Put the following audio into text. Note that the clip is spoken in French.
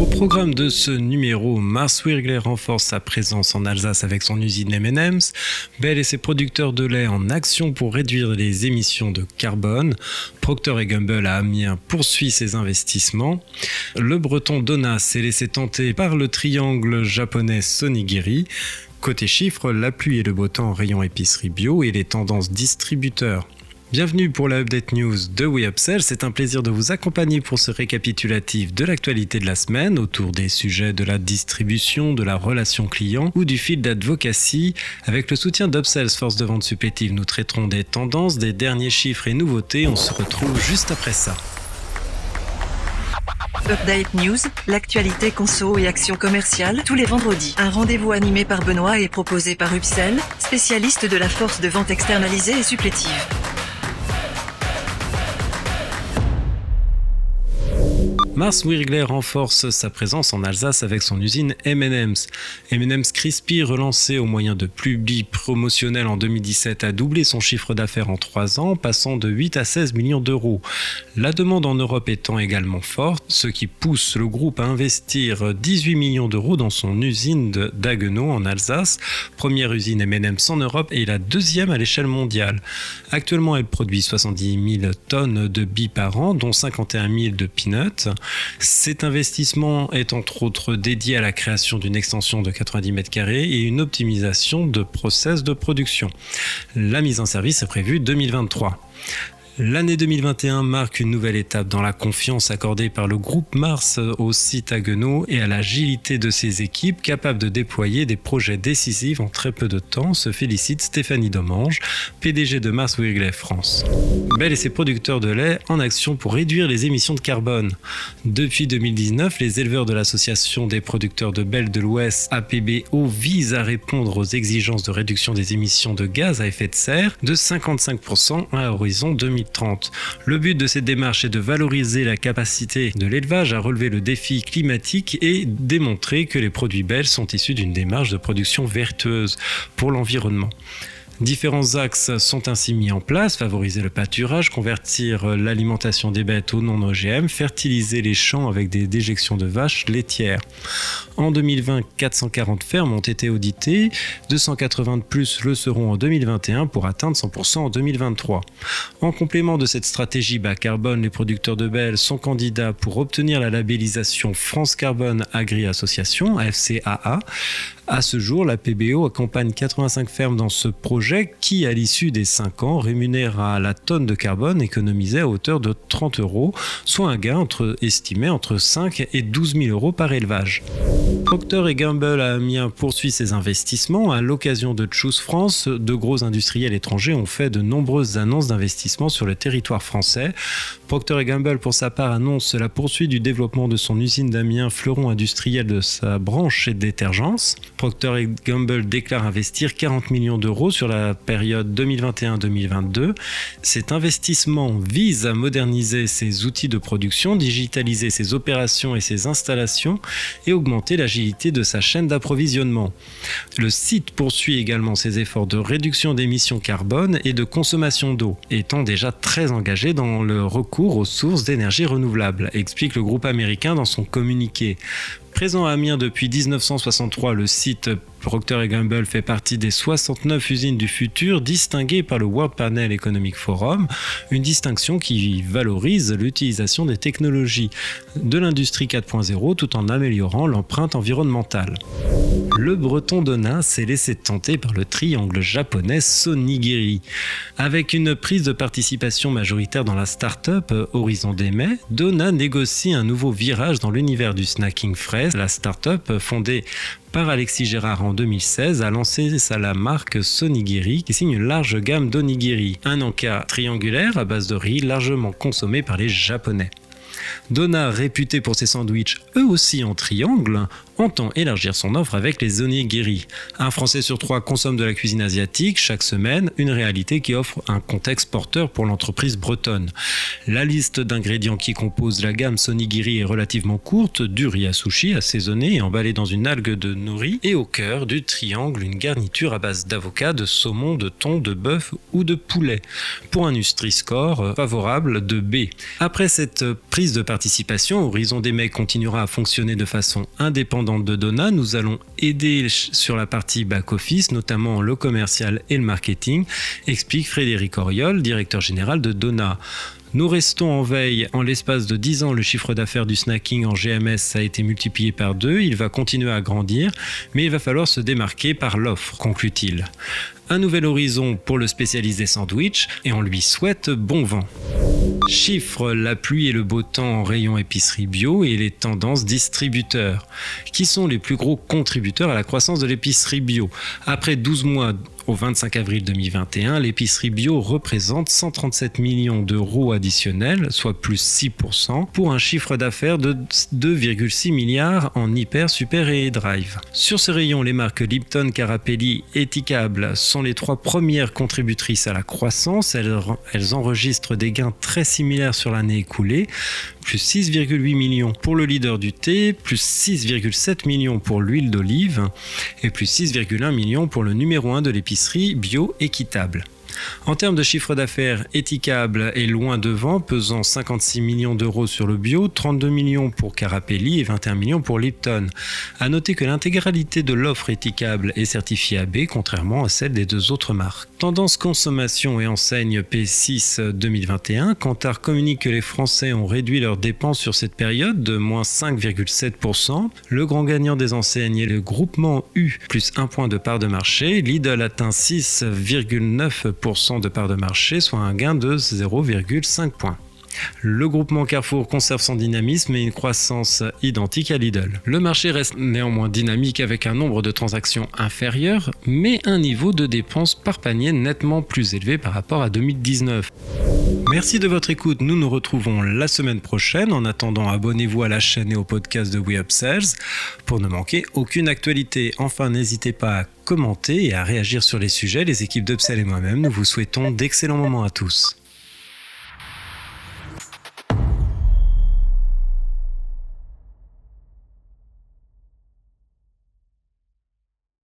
Au programme de ce numéro, Mars Wirgler renforce sa présence en Alsace avec son usine M&M's, Bell et ses producteurs de lait en action pour réduire les émissions de carbone, Procter Gamble à Amiens poursuit ses investissements, le breton Donna s'est laissé tenter par le triangle japonais Sonigiri, Côté chiffres, la pluie et le beau temps rayon épicerie bio et les tendances distributeurs. Bienvenue pour la Update News de WeUpsell. C'est un plaisir de vous accompagner pour ce récapitulatif de l'actualité de la semaine autour des sujets de la distribution, de la relation client ou du fil d'advocacy. Avec le soutien d'Upsells, force de vente supplétive, nous traiterons des tendances, des derniers chiffres et nouveautés. On se retrouve juste après ça. Update News, l'actualité conso et action commerciale tous les vendredis. Un rendez-vous animé par Benoît et proposé par Upsell, spécialiste de la force de vente externalisée et supplétive. Mars Wirgler renforce sa présence en Alsace avec son usine M&M's. M&M's Crispy, relancé au moyen de publi promotionnels en 2017, a doublé son chiffre d'affaires en 3 ans, passant de 8 à 16 millions d'euros. La demande en Europe étant également forte, ce qui pousse le groupe à investir 18 millions d'euros dans son usine d'Aguenau en Alsace, première usine M&M's en Europe et la deuxième à l'échelle mondiale. Actuellement, elle produit 70 000 tonnes de billes par an, dont 51 000 de peanuts. Cet investissement est entre autres dédié à la création d'une extension de 90 mètres carrés et une optimisation de process de production. La mise en service est prévue 2023. L'année 2021 marque une nouvelle étape dans la confiance accordée par le groupe Mars au site Haguenau et à l'agilité de ses équipes capables de déployer des projets décisifs en très peu de temps, se félicite Stéphanie Domange, PDG de Mars Wirgley France. Bell et ses producteurs de lait en action pour réduire les émissions de carbone. Depuis 2019, les éleveurs de l'association des producteurs de Bell de l'Ouest, APBO, visent à répondre aux exigences de réduction des émissions de gaz à effet de serre de 55% à horizon 2030. Le but de cette démarche est de valoriser la capacité de l'élevage à relever le défi climatique et démontrer que les produits belges sont issus d'une démarche de production vertueuse pour l'environnement. Différents axes sont ainsi mis en place, favoriser le pâturage, convertir l'alimentation des bêtes au non-OGM, fertiliser les champs avec des déjections de vaches laitières. En 2020, 440 fermes ont été auditées, 280 de plus le seront en 2021 pour atteindre 100% en 2023. En complément de cette stratégie bas carbone, les producteurs de belles sont candidats pour obtenir la labellisation France Carbone Agri Association, FCAA. À ce jour, la PBO accompagne 85 fermes dans ce projet qui, à l'issue des 5 ans, rémunérera la tonne de carbone économisée à hauteur de 30 euros, soit un gain entre, estimé entre 5 et 12 000 euros par élevage. Procter Gamble à Amiens poursuit ses investissements. À l'occasion de Choose France, de gros industriels étrangers ont fait de nombreuses annonces d'investissement sur le territoire français. Procter Gamble, pour sa part, annonce la poursuite du développement de son usine d'Amiens, fleuron industriel de sa branche et détergence. Procter Gamble déclare investir 40 millions d'euros sur la période 2021-2022. Cet investissement vise à moderniser ses outils de production, digitaliser ses opérations et ses installations et augmenter l'agilité de sa chaîne d'approvisionnement. Le site poursuit également ses efforts de réduction d'émissions carbone et de consommation d'eau, étant déjà très engagé dans le recours aux sources d'énergie renouvelable, explique le groupe américain dans son communiqué. Présent à Amiens depuis 1963, le site Procter Gamble fait partie des 69 usines du futur distinguées par le World Panel Economic Forum, une distinction qui valorise l'utilisation des technologies de l'industrie 4.0 tout en améliorant l'empreinte environnementale. Le breton Donna s'est laissé tenter par le triangle japonais Sonigiri. Avec une prise de participation majoritaire dans la start-up Horizon Mai, Donna négocie un nouveau virage dans l'univers du snacking frais. La start-up fondée par Alexis Gérard en 2016 a lancé sa la marque Sonigiri qui signe une large gamme d'onigiri, un encas triangulaire à base de riz largement consommé par les Japonais. Donna, réputé pour ses sandwichs eux aussi en triangle, entend élargir son offre avec les onigiri. Un Français sur trois consomme de la cuisine asiatique chaque semaine, une réalité qui offre un contexte porteur pour l'entreprise bretonne. La liste d'ingrédients qui composent la gamme Sonigiri est relativement courte, du riz à sushi assaisonné et emballé dans une algue de nori, et au cœur du triangle une garniture à base d'avocat, de saumon, de thon, de bœuf ou de poulet, pour un Nutri-Score favorable de B. Après cette prise de participation, Horizon des Mecs continuera à fonctionner de façon indépendante de Donna. Nous allons aider sur la partie back-office, notamment le commercial et le marketing, explique Frédéric Oriol, directeur général de Donna. Nous restons en veille. En l'espace de 10 ans, le chiffre d'affaires du snacking en GMS a été multiplié par deux. Il va continuer à grandir, mais il va falloir se démarquer par l'offre, conclut-il. Un nouvel horizon pour le spécialiste des sandwichs et on lui souhaite bon vent. Chiffres, la pluie et le beau temps en rayon épicerie bio et les tendances distributeurs. Qui sont les plus gros contributeurs à la croissance de l'épicerie bio? Après 12 mois au 25 avril 2021, l'épicerie bio représente 137 millions d'euros additionnels, soit plus 6%, pour un chiffre d'affaires de 2,6 milliards en hyper, super et drive. Sur ce rayon, les marques Lipton, Carapelli et Ticable sont les trois premières contributrices à la croissance. Elles, elles enregistrent des gains très similaires sur l'année écoulée, plus 6,8 millions pour le leader du thé, plus 6,7 millions pour l'huile d'olive et plus 6,1 millions pour le numéro 1 de l'épicerie bio équitable. En termes de chiffre d'affaires, Etikable est loin devant, pesant 56 millions d'euros sur le bio, 32 millions pour Carapelli et 21 millions pour Lipton. A noter que l'intégralité de l'offre Etikable est certifiée AB, contrairement à celle des deux autres marques. Tendance consommation et enseigne P6 2021, Kantar communique que les Français ont réduit leurs dépenses sur cette période de moins 5,7%. Le grand gagnant des enseignes est le groupement U, plus 1 point de part de marché. Lidl atteint 6,9% de part de marché, soit un gain de 0,5 points. Le groupement Carrefour conserve son dynamisme et une croissance identique à Lidl. Le marché reste néanmoins dynamique avec un nombre de transactions inférieur, mais un niveau de dépenses par panier nettement plus élevé par rapport à 2019. Merci de votre écoute, nous nous retrouvons la semaine prochaine. En attendant, abonnez-vous à la chaîne et au podcast de We pour ne manquer aucune actualité. Enfin, n'hésitez pas à commenter et à réagir sur les sujets. Les équipes d'Upsell et moi-même, nous vous souhaitons d'excellents moments à tous.